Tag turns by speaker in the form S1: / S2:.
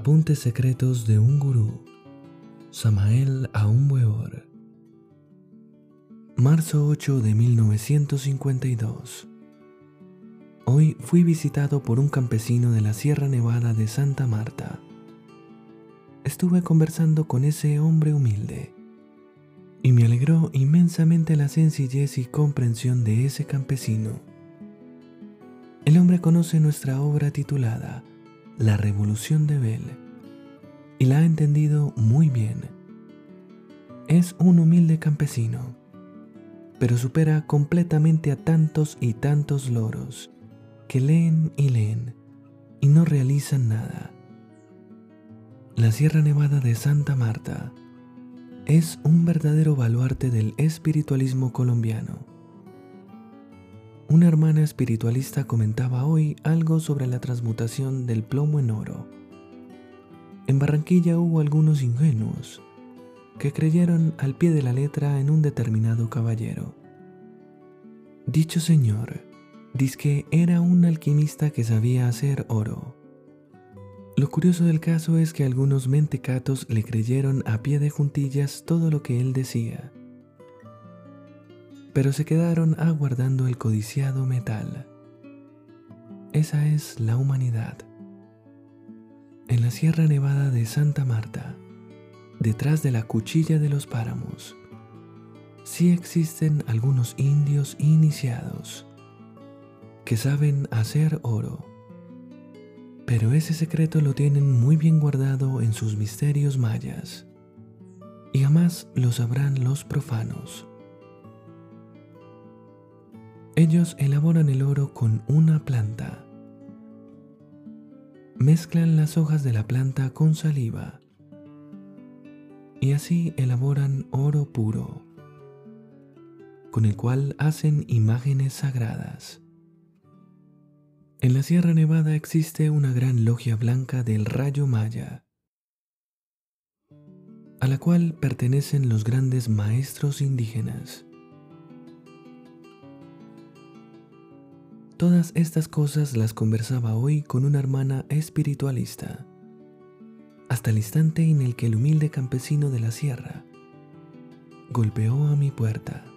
S1: Apuntes secretos de un gurú. Samael Aumweor. Marzo 8 de 1952. Hoy fui visitado por un campesino de la Sierra Nevada de Santa Marta. Estuve conversando con ese hombre humilde y me alegró inmensamente la sencillez y comprensión de ese campesino. El hombre conoce nuestra obra titulada la revolución de Bell y la ha entendido muy bien. Es un humilde campesino, pero supera completamente a tantos y tantos loros que leen y leen y no realizan nada. La Sierra Nevada de Santa Marta es un verdadero baluarte del espiritualismo colombiano una hermana espiritualista comentaba hoy algo sobre la transmutación del plomo en oro. En Barranquilla hubo algunos ingenuos que creyeron al pie de la letra en un determinado caballero. Dicho señor, que era un alquimista que sabía hacer oro. Lo curioso del caso es que algunos mentecatos le creyeron a pie de juntillas todo lo que él decía pero se quedaron aguardando el codiciado metal. Esa es la humanidad. En la Sierra Nevada de Santa Marta, detrás de la cuchilla de los páramos, sí existen algunos indios iniciados que saben hacer oro, pero ese secreto lo tienen muy bien guardado en sus misterios mayas y jamás lo sabrán los profanos. Ellos elaboran el oro con una planta. Mezclan las hojas de la planta con saliva y así elaboran oro puro, con el cual hacen imágenes sagradas. En la Sierra Nevada existe una gran logia blanca del rayo maya, a la cual pertenecen los grandes maestros indígenas. Todas estas cosas las conversaba hoy con una hermana espiritualista, hasta el instante en el que el humilde campesino de la sierra golpeó a mi puerta.